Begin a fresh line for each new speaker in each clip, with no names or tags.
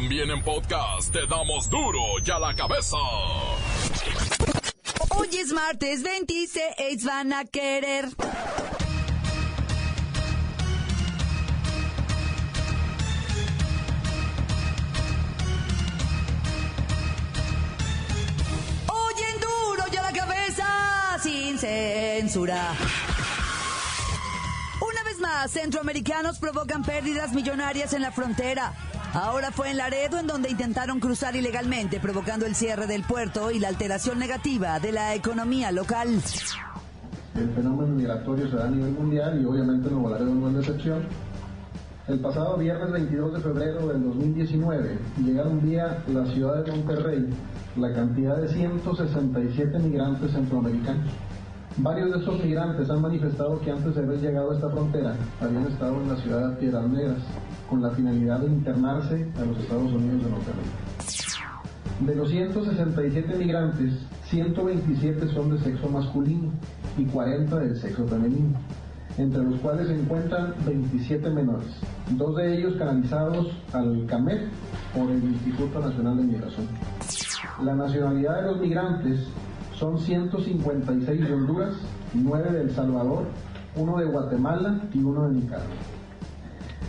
También en podcast te damos duro y a la cabeza.
Hoy es martes 26, van a querer. Oyen duro y a la cabeza sin censura. Una vez más, centroamericanos provocan pérdidas millonarias en la frontera. Ahora fue en Laredo en donde intentaron cruzar ilegalmente, provocando el cierre del puerto y la alteración negativa de la economía local.
El fenómeno migratorio se da a nivel mundial y obviamente Nuevo Laredo no es excepción. El pasado viernes 22 de febrero del 2019 llegaron vía la ciudad de Monterrey la cantidad de 167 migrantes centroamericanos. Varios de estos migrantes han manifestado que antes de haber llegado a esta frontera habían estado en la ciudad de Piedras Negras con la finalidad de internarse a los Estados Unidos de Norteamérica. De los 167 migrantes, 127 son de sexo masculino y 40 del sexo femenino, entre los cuales se encuentran 27 menores, dos de ellos canalizados al CAMET por el Instituto Nacional de Migración. La nacionalidad de los migrantes son 156 de Honduras, 9 de El Salvador, uno de Guatemala y uno de Nicaragua.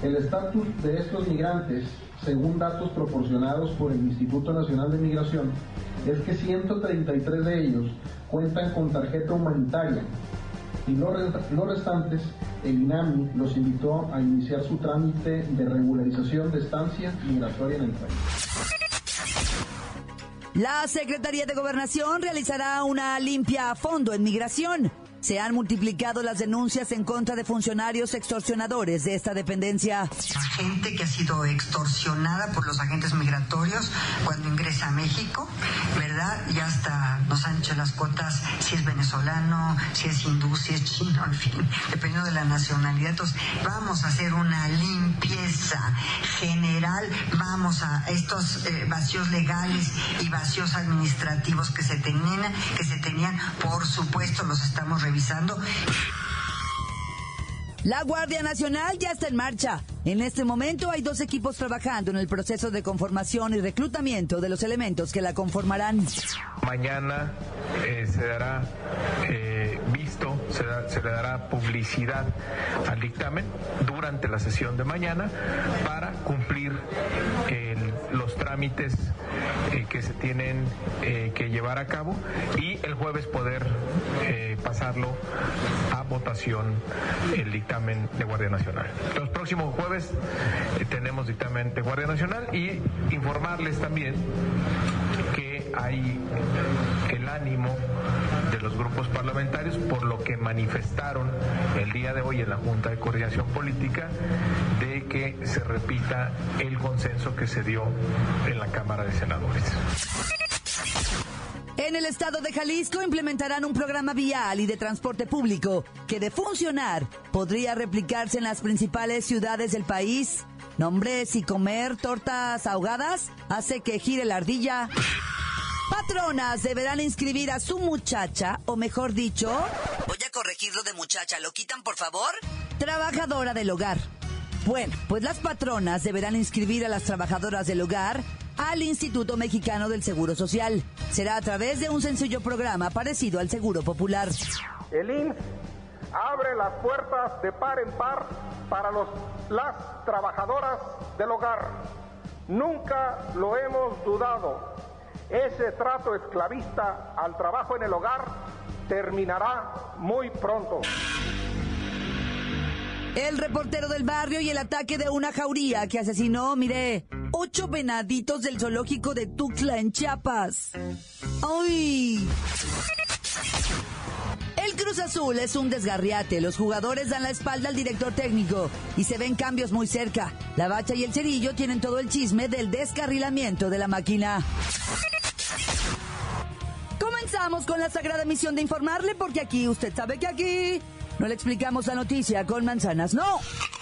El estatus de estos migrantes, según datos proporcionados por el Instituto Nacional de Migración, es que 133 de ellos cuentan con tarjeta humanitaria y los, restantes, el INAMI los invitó a iniciar su trámite de regularización de estancia migratoria en el país.
La Secretaría de Gobernación realizará una limpia a fondo en migración se han multiplicado las denuncias en contra de funcionarios extorsionadores de esta dependencia.
Gente que ha sido extorsionada por los agentes migratorios cuando ingresa a México, ¿verdad? Y hasta nos han hecho las cuotas si es venezolano, si es hindú, si es chino, en fin, dependiendo de la nacionalidad. Entonces, vamos a hacer una limpieza general, vamos a estos eh, vacíos legales y vacíos administrativos que se tenían, que se tenían, por supuesto, los estamos revisando.
La Guardia Nacional ya está en marcha. En este momento hay dos equipos trabajando en el proceso de conformación y reclutamiento de los elementos que la conformarán.
Mañana eh, se dará eh, visto, se, le dará publicidad al dictamen durante la sesión de mañana para cumplir los trámites eh, que se tienen que llevar a cabo y el jueves poder a votación el dictamen de Guardia Nacional. Los próximos jueves tenemos dictamen de Guardia Nacional y informarles también que hay el ánimo de los grupos parlamentarios por lo que manifestaron el día de hoy en la Junta de Coordinación Política de que se repita el consenso que se dio en la Cámara de Senadores.
En el estado de Jalisco implementarán un programa vial y de transporte público que de funcionar podría replicarse en las principales ciudades del país. Nombres y comer tortas ahogadas hace que gire la ardilla. Patronas deberán inscribir a su muchacha, o mejor dicho...
Voy a corregirlo de muchacha, ¿lo quitan por favor?
Trabajadora del hogar. Bueno, pues las patronas deberán inscribir a las trabajadoras del hogar al Instituto Mexicano del Seguro Social. Será a través de un sencillo programa parecido al Seguro Popular.
El INS abre las puertas de par en par para los, las trabajadoras del hogar. Nunca lo hemos dudado ese trato esclavista al trabajo en el hogar terminará muy pronto.
El reportero del barrio y el ataque de una jauría que asesinó, mire, ocho venaditos del zoológico de Tuxtla en Chiapas. ¡Ay! El Cruz Azul es un desgarriate. Los jugadores dan la espalda al director técnico y se ven cambios muy cerca. La bacha y el cerillo tienen todo el chisme del descarrilamiento de la máquina. Comenzamos con la sagrada misión de informarle porque aquí, usted sabe que aquí no le explicamos la noticia con manzanas, no.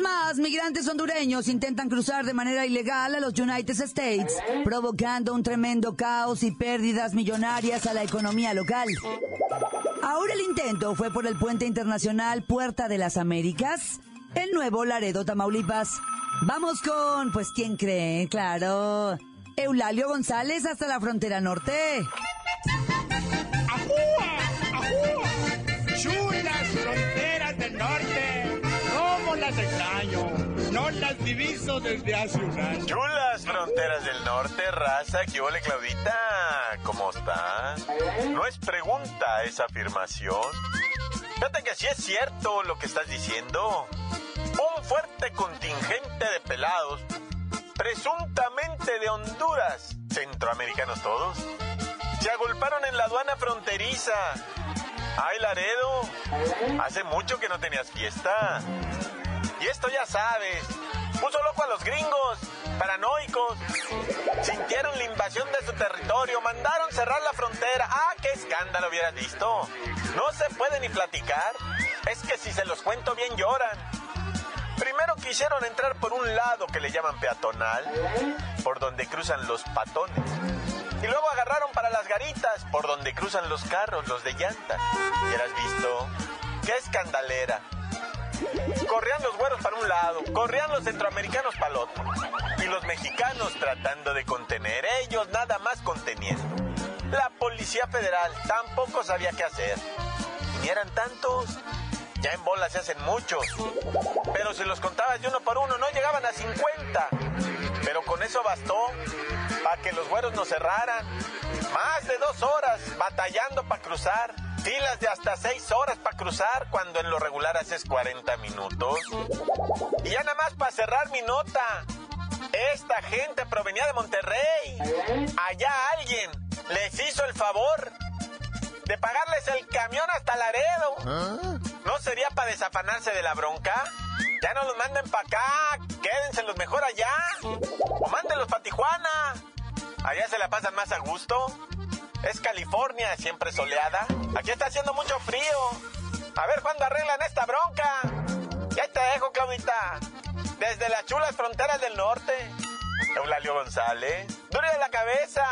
Más, migrantes hondureños intentan cruzar de manera ilegal a los United States, provocando un tremendo caos y pérdidas millonarias a la economía local. Ahora el intento fue por el puente internacional Puerta de las Américas, el nuevo Laredo, Tamaulipas. Vamos con, pues, ¿quién cree? Claro, Eulalio González hasta la frontera norte.
¡Ajúa! No las diviso desde hace un año.
Chulas fronteras del norte, raza. ¿Qué ole, Claudita? ¿Cómo estás? No es pregunta, es afirmación. Fíjate que sí es cierto lo que estás diciendo. Un fuerte contingente de pelados, presuntamente de Honduras, centroamericanos todos, se agolparon en la aduana fronteriza. ¡Ay, Laredo! Hace mucho que no tenías fiesta. Y esto ya sabes, puso loco a los gringos, paranoicos. Sintieron la invasión de su territorio, mandaron cerrar la frontera. ¡Ah, qué escándalo hubieras visto! No se puede ni platicar. Es que si se los cuento bien lloran. Primero quisieron entrar por un lado que le llaman peatonal, por donde cruzan los patones. Y luego agarraron para las garitas, por donde cruzan los carros, los de llanta. ¿Y has visto? ¡Qué escandalera! Corrían los güeros para un lado, corrían los centroamericanos para el otro. Y los mexicanos tratando de contener, ellos nada más conteniendo. La Policía Federal tampoco sabía qué hacer. Y eran tantos. Ya en bola se hacen muchos. Pero si los contabas de uno por uno, no llegaban a 50. Pero con eso bastó para que los güeros nos cerraran. Más de dos horas batallando para cruzar. Filas de hasta seis horas para cruzar cuando en lo regular haces 40 minutos. Y ya nada más para cerrar mi nota. Esta gente provenía de Monterrey. Allá alguien les hizo el favor de pagarles el camión hasta Laredo. ¿No sería para desafanarse de la bronca? Ya no los manden para acá, quédense los mejor allá. O mándenlos para Tijuana. Allá se la pasan más a gusto. Es California, siempre soleada. Aquí está haciendo mucho frío. A ver cuándo arreglan esta bronca. Ya te dejo, Claudita. Desde las chulas fronteras del norte. Eulalio González. Dure de la cabeza.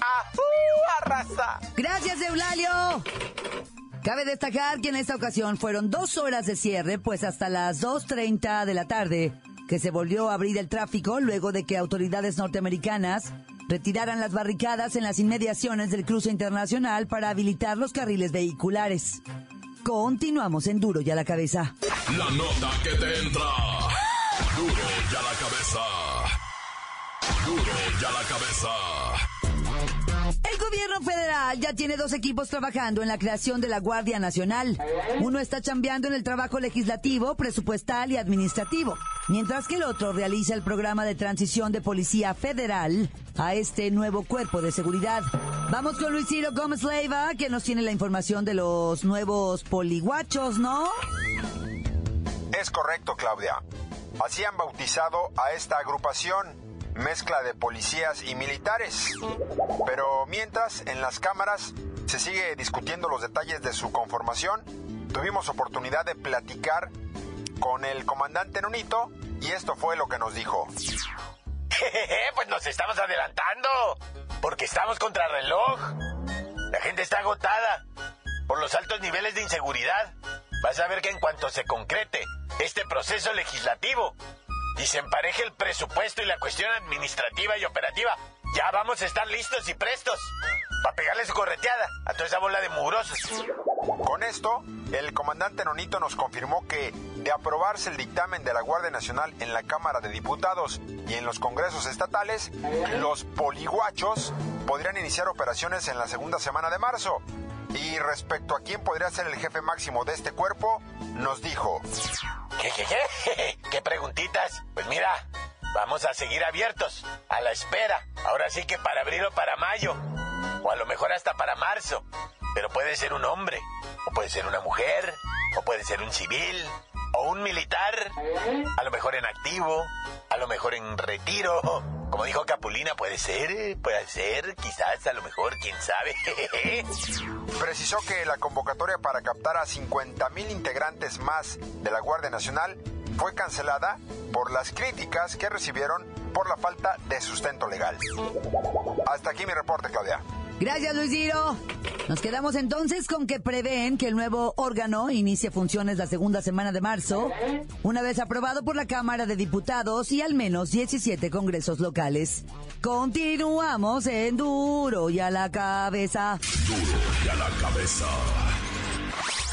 ¡Ajú, arrasa!
Gracias, Eulalio. Cabe destacar que en esta ocasión fueron dos horas de cierre, pues hasta las 2.30 de la tarde, que se volvió a abrir el tráfico luego de que autoridades norteamericanas retiraran las barricadas en las inmediaciones del cruce internacional para habilitar los carriles vehiculares. Continuamos en Duro y a la cabeza.
La nota que te entra. Duro y a la cabeza. Duro y a la cabeza.
El gobierno federal ya tiene dos equipos trabajando en la creación de la Guardia Nacional. Uno está chambeando en el trabajo legislativo, presupuestal y administrativo, mientras que el otro realiza el programa de transición de Policía Federal a este nuevo cuerpo de seguridad. Vamos con Luis Ciro Gómez Leiva, que nos tiene la información de los nuevos poliguachos, ¿no?
Es correcto, Claudia. Así han bautizado a esta agrupación, mezcla de policías y militares. Pero mientras, en las cámaras se sigue discutiendo los detalles de su conformación, tuvimos oportunidad de platicar con el comandante Nonito y esto fue lo que nos dijo.
pues nos estamos adelantando, porque estamos contra reloj. La gente está agotada por los altos niveles de inseguridad. Vas a ver que en cuanto se concrete este proceso legislativo y se empareje el presupuesto y la cuestión administrativa y operativa, ya vamos a estar listos y prestos para pegarle su correteada a toda esa bola de mugrosos.
Con esto, el comandante Nonito nos confirmó que, de aprobarse el dictamen de la Guardia Nacional en la Cámara de Diputados y en los congresos estatales, los poliguachos podrían iniciar operaciones en la segunda semana de marzo. Y respecto a quién podría ser el jefe máximo de este cuerpo, nos dijo...
¿Qué, qué, qué? ¿Qué preguntitas? Pues mira, vamos a seguir abiertos, a la espera. Ahora sí que para abril o para mayo, o a lo mejor hasta para marzo. Pero puede ser un hombre, o puede ser una mujer,
O puede ser un civil, o un militar, a lo mejor en activo, a lo mejor en retiro. Como dijo Capulina, puede ser, puede ser, quizás, a lo mejor, quién sabe.
Precisó que la convocatoria para captar a 50 mil integrantes más de la Guardia Nacional fue cancelada por las críticas que recibieron por la falta de sustento legal. Hasta aquí mi reporte, Claudia.
Gracias, Luis Giro. Nos quedamos entonces con que prevén que el nuevo órgano inicie funciones la segunda semana de marzo, una vez aprobado por la Cámara de Diputados y al menos 17 congresos locales. Continuamos en duro y a la cabeza.
Duro y a la cabeza.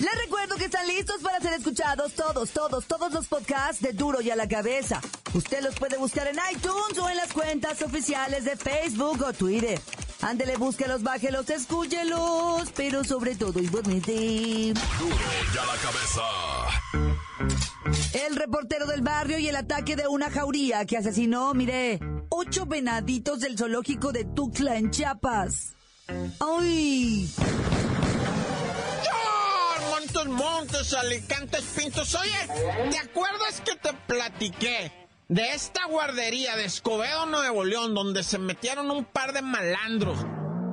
Les recuerdo que están listos para ser escuchados todos, todos, todos los podcasts de Duro y a la Cabeza. Usted los puede buscar en iTunes o en las cuentas oficiales de Facebook o Twitter. Ándele, búsquelos, bájelos, escúchelos, pero sobre todo igualmente.
Duro y a la Cabeza.
El reportero del barrio y el ataque de una jauría que asesinó, mire, ocho venaditos del zoológico de Tuxtla en Chiapas. ¡Ay!
Montes, montes, alicantes, pintos. Oye, ¿te acuerdas que te platiqué de esta guardería de Escobedo, Nuevo León, donde se metieron un par de malandros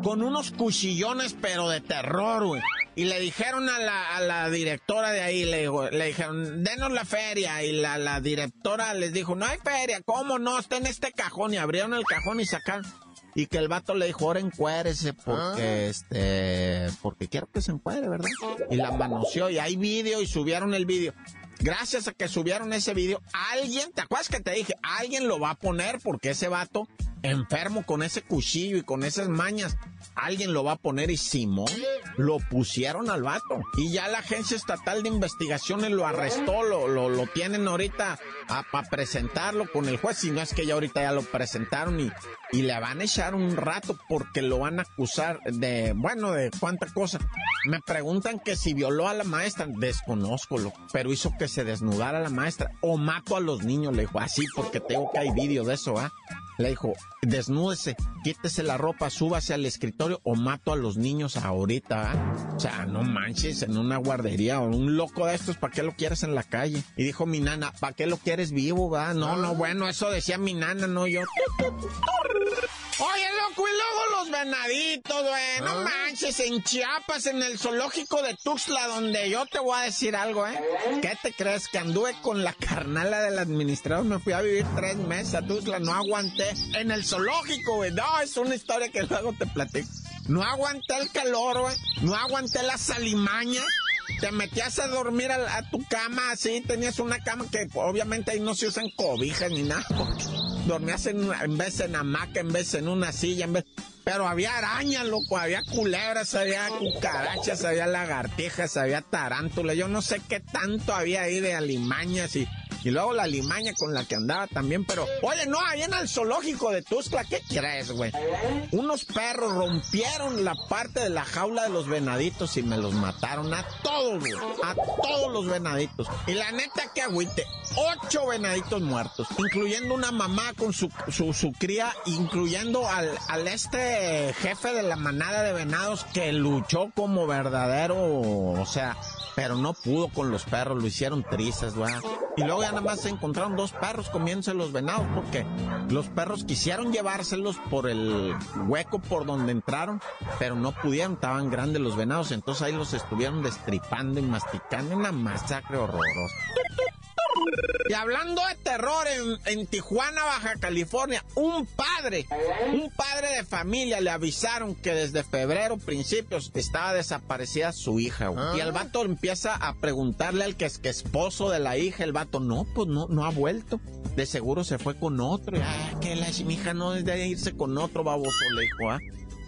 con unos cuchillones, pero de terror, güey? Y le dijeron a la, a la directora de ahí, le, le dijeron, denos la feria. Y la, la directora les dijo, no hay feria, ¿cómo no? Está en este cajón. Y abrieron el cajón y sacaron. Y que el vato le dijo, ahora encuérese porque, este, porque quiero que se encuere, ¿verdad? Y la manoseó y hay vídeo y subieron el vídeo. Gracias a que subieron ese vídeo, alguien, ¿te acuerdas que te dije? Alguien lo va a poner porque ese vato, enfermo con ese cuchillo y con esas mañas, alguien lo va a poner y Simón lo pusieron al vato. Y ya la Agencia Estatal de Investigaciones lo arrestó, lo, lo, lo tienen ahorita para presentarlo con el juez. Si no es que ya ahorita ya lo presentaron y, y le van a echar un rato porque lo van a acusar de, bueno, de cuánta cosa. Me preguntan que si violó a la maestra, desconozco, lo, pero hizo que se desnudara la maestra o mato a los niños, le dijo así porque tengo que hay vídeo de eso, ¿ah? Le dijo, desnúdese, quítese la ropa, súbase al escritorio o mato a los niños ahorita. ¿ah? O sea, no manches, en una guardería o un loco de estos, ¿para qué lo quieres en la calle? Y dijo mi nana, ¿para qué lo quieres vivo, va? No, no, bueno, eso decía mi nana, no yo. Oye, loco, y luego los venaditos, güey. No manches, en Chiapas, en el zoológico de Tuxtla, donde yo te voy a decir algo, ¿eh? ¿Qué te crees? Que anduve con la carnala del administrador, me fui a vivir tres meses a Tuxtla, no aguanté. En el zoológico, güey. No, es una historia que luego te platico. No aguanté el calor, güey. No aguanté las alimañas. Te metías a dormir a, a, tu cama así, tenías una cama que obviamente ahí no se usan cobijas ni nada. Dormías en, en vez en hamaca, en vez en una silla, en vez... Pero había arañas, loco, había culebras, había cucarachas, había lagartijas, había tarántulas, yo no sé qué tanto había ahí de alimañas y y luego la limaña con la que andaba también, pero, oye, no, ahí en el zoológico de Tuzla, ¿qué crees, güey? Unos perros rompieron la parte de la jaula de los venaditos y me los mataron a todos, güey, a todos los venaditos. Y la neta que agüite, ocho venaditos muertos, incluyendo una mamá con su, su, su cría, incluyendo al, al este jefe de la manada de venados que luchó como verdadero, o sea, pero no pudo con los perros, lo hicieron trizas, güey. Y luego ya nada más se encontraron dos perros comiéndose los venados porque los perros quisieron llevárselos por el hueco por donde entraron, pero no pudieron, estaban grandes los venados, entonces ahí los estuvieron destripando y masticando, una masacre horrorosa. Y hablando de terror en, en, Tijuana, Baja California, un padre, un padre de familia le avisaron que desde febrero, principios, estaba desaparecida su hija. ¿Ah? Y el vato empieza a preguntarle al que es que esposo de la hija, el vato, no, pues no, no ha vuelto. De seguro se fue con otro. Ah, que la mi hija no debe irse con otro baboso, le dijo, ¿ah?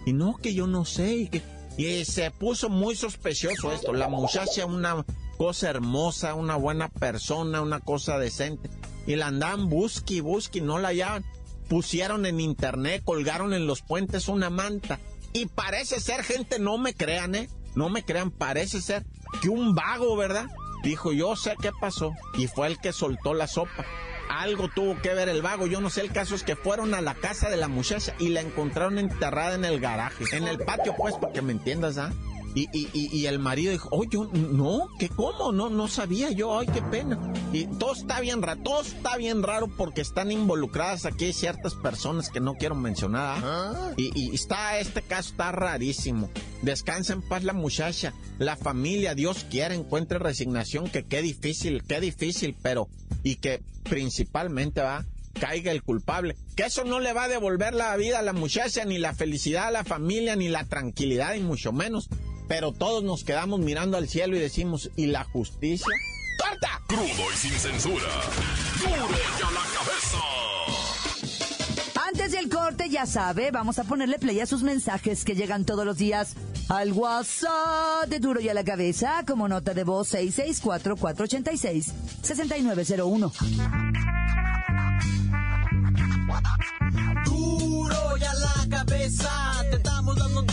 Y no, que yo no sé, y que... Y se puso muy sospechoso esto. La muchacha, una cosa hermosa, una buena persona, una cosa decente. Y la andaban busqui, busqui, no la hallaban. pusieron en internet, colgaron en los puentes una manta. Y parece ser, gente, no me crean, ¿eh? No me crean, parece ser que un vago, ¿verdad? Dijo, yo sé qué pasó. Y fue el que soltó la sopa. Algo tuvo que ver el vago. Yo no sé, el caso es que fueron a la casa de la muchacha y la encontraron enterrada en el garaje. En el patio, pues, para que me entiendas, ¿ah? Y, y, y, el marido dijo, oye, no, ¿qué cómo? No, no sabía yo, ay, qué pena. Y todo está bien raro, todo está bien raro porque están involucradas aquí ciertas personas que no quiero mencionar. ¿ah? Y, y, está, este caso está rarísimo. Descansa en paz la muchacha, la familia, Dios quiera, encuentre resignación, que qué difícil, qué difícil, pero, y que principalmente va caiga el culpable. Que eso no le va a devolver la vida a la muchacha, ni la felicidad a la familia, ni la tranquilidad, y mucho menos pero todos nos quedamos mirando al cielo y decimos, ¿y la justicia? ¡Corta!
Crudo y sin censura. ¡Duro a la
cabeza! Antes del corte, ya sabe, vamos a ponerle play a sus mensajes que llegan todos los días al WhatsApp de Duro y a la cabeza como nota de voz 664-486-6901.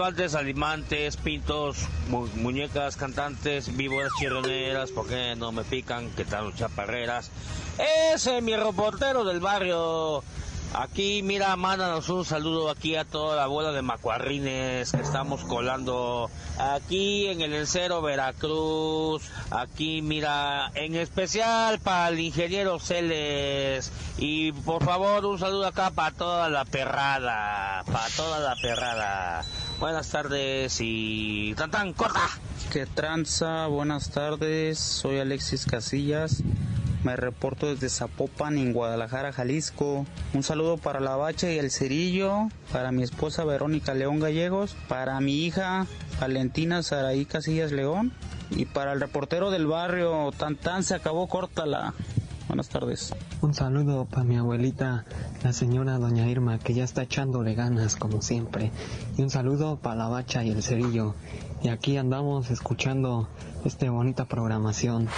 calvantes, alimantes, pintos, muñecas, cantantes, víboras, chirroneras, ¿por qué no me pican? ¿Qué tal chaparreras? Ese es mi reportero del barrio. Aquí, mira, mándanos un saludo aquí a toda la bola de macuarrines que estamos colando aquí en el Encero Veracruz. Aquí, mira, en especial para el ingeniero Celes. Y por favor, un saludo acá para toda la perrada. Para toda la perrada. Buenas tardes y tan tan corta.
Que tranza, buenas tardes. Soy Alexis Casillas me reporto desde Zapopan, en Guadalajara, Jalisco. Un saludo para la Bacha y el Cerillo, para mi esposa Verónica León Gallegos, para mi hija Valentina Saraí Casillas León y para el reportero del barrio, tan tan se acabó corta la. Buenas tardes.
Un saludo para mi abuelita, la señora doña Irma, que ya está echándole ganas como siempre. Y un saludo para la bacha y el cerillo. Y aquí andamos escuchando esta bonita programación.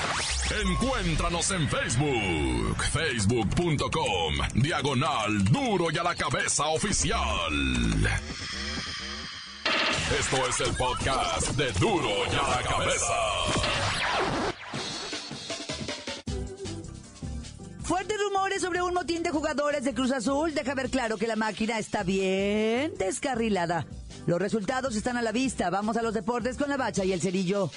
Encuéntranos en Facebook, facebook.com, diagonal duro y a la cabeza oficial. Esto es el podcast de duro y a la cabeza.
Fuertes rumores sobre un motín de jugadores de Cruz Azul deja ver claro que la máquina está bien descarrilada. Los resultados están a la vista. Vamos a los deportes con la bacha y el cerillo.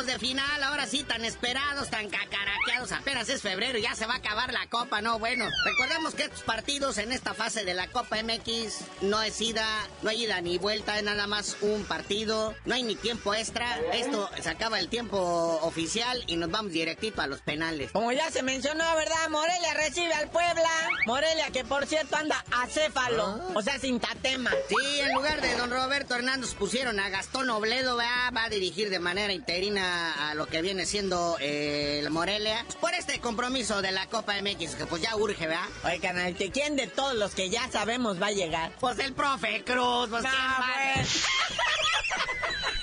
Octavos de final, ahora sí tan esperados, tan cacaraqueados. Apenas es febrero y ya se va a acabar la Copa, no, bueno. Recordemos que estos partidos en esta fase de la Copa MX no es ida, no hay ida ni vuelta, es nada más un partido, no hay ni tiempo extra. Esto se acaba el tiempo oficial y nos vamos directito a los penales.
Como ya se mencionó, ¿verdad? Morelia recibe al Puebla. Morelia, que por cierto anda acéfalo, ah. o sea, sin tatema.
Sí, en lugar de don Roberto Hernández pusieron a Gastón Obledo, va a dirigir de manera a lo que viene siendo eh, el Morelia por este compromiso de la Copa MX que pues ya urge, ¿verdad?
Oye, canal, ¿quién de todos los que ya sabemos va a llegar?
Pues el profe Cruz, pues pues.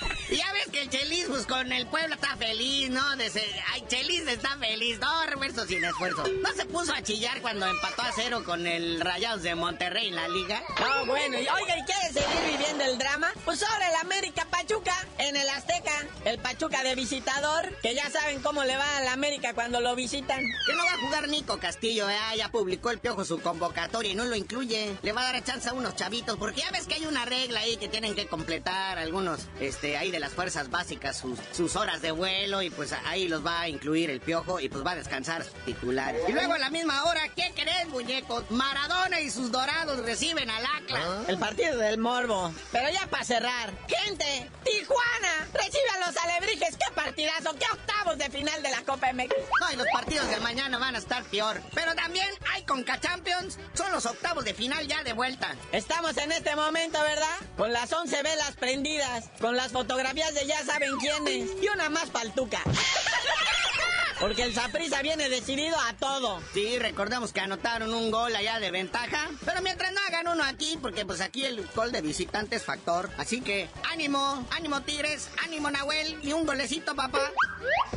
Y ya ves que el Chelis, pues con el pueblo está feliz, ¿no? De Ay, Chelis está feliz, no, reverso sin esfuerzo. ¿No se puso a chillar cuando empató a cero con el Rayados de Monterrey en la liga?
No, bueno, y oiga, ¿y quiere seguir viviendo el drama? Pues ahora el América Pachuca, en el Azteca, el Pachuca de visitador, que ya saben cómo le va al América cuando lo visitan.
Que no va a jugar Nico Castillo, ¿eh? Ya publicó el piojo su convocatoria y no lo incluye. Le va a dar chance a unos chavitos, porque ya ves que hay una regla ahí que tienen que completar algunos, este, ahí de las fuerzas básicas sus, sus horas de vuelo y pues ahí los va a incluir el piojo y pues va a descansar sus titulares. Y luego a la misma hora, ¿qué crees, muñecos? Maradona y sus dorados reciben al Atlas.
El partido del morbo. Pero ya para cerrar. Gente, Tijuana recibe a los alebrijes. ¡Qué partidazo! ¡Qué octavos de final de la Copa MX!
No, y los partidos de mañana van a estar peor. Pero también hay Conca Champions. Son los octavos de final ya de vuelta.
Estamos en este momento, ¿verdad? Con las 11 velas prendidas. Con las fotografías de ya saben quiénes. Y una más paltuca. Porque el Saprisa viene decidido a todo.
Sí, recordemos que anotaron un gol allá de ventaja. Pero mientras no hagan uno aquí, porque pues aquí el gol de visitante es factor. Así que ánimo, ánimo Tigres, ánimo Nahuel y un golecito, papá.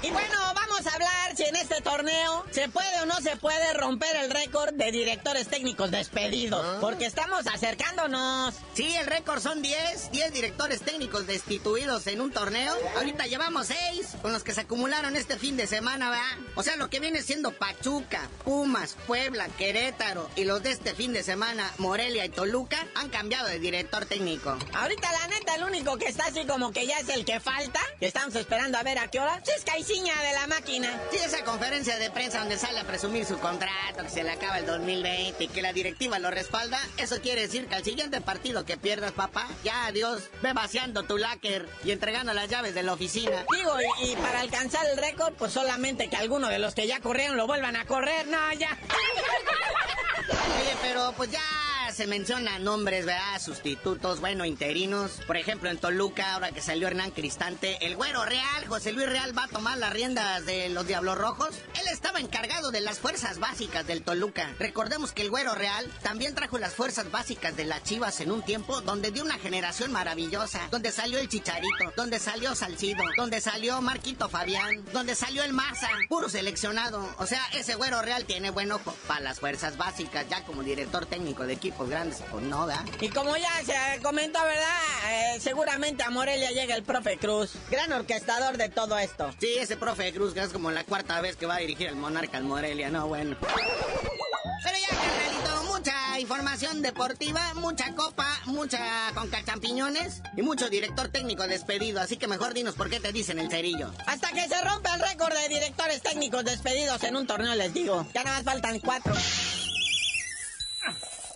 Y bueno, vamos a hablar si en este torneo se puede o no se puede romper el récord de directores técnicos despedidos. Porque estamos acercándonos.
Sí, el récord son 10, 10 directores técnicos destituidos en un torneo. Ahorita llevamos 6 con los que se acumularon este fin de semana, ¿verdad? O sea, lo que viene siendo Pachuca, Pumas, Puebla, Querétaro y los de este fin de semana, Morelia y Toluca, han cambiado de director técnico.
Ahorita, la neta, el único que está así como que ya es el que falta, que estamos esperando a ver a qué hora, es Caiciña de la máquina.
Sí, esa conferencia de prensa donde sale a presumir su contrato, que se le acaba el 2020 y que la directiva lo respalda, eso quiere decir que al siguiente partido que pierdas, papá, ya adiós, ve vaciando tu láquer y entregando las llaves de la oficina.
Digo, y, y para alcanzar el récord, pues solamente que alguno de los que ya corrieron lo vuelvan a correr, no, ya.
Oye, pero pues ya se mencionan nombres, ¿verdad? Sustitutos, bueno, interinos. Por ejemplo, en Toluca, ahora que salió Hernán Cristante, el güero Real, José Luis Real, va a tomar las riendas de los Diablos Rojos. Él estaba encargado de las fuerzas básicas del Toluca. Recordemos que el güero Real también trajo las fuerzas básicas de las Chivas en un tiempo donde dio una generación maravillosa, donde salió el Chicharito, donde salió Salcido, donde salió Marquito Fabián, donde salió el Maza, puro seleccionado. O sea, ese güero Real tiene buen ojo para las fuerzas básicas, ya como director técnico de grandes, pues no, ¿verdad?
Y como ya se comentó, ¿verdad? Eh, seguramente a Morelia llega el profe Cruz, gran orquestador de todo esto.
Sí, ese profe Cruz, que es como la cuarta vez que va a dirigir el Monarca al Morelia, no, bueno. Pero ya, carnalito, mucha información deportiva, mucha copa, mucha conca champiñones y mucho director técnico despedido. Así que mejor dinos por qué te dicen el cerillo.
Hasta que se rompa el récord de directores técnicos despedidos en un torneo, les digo. Ya nada más faltan cuatro.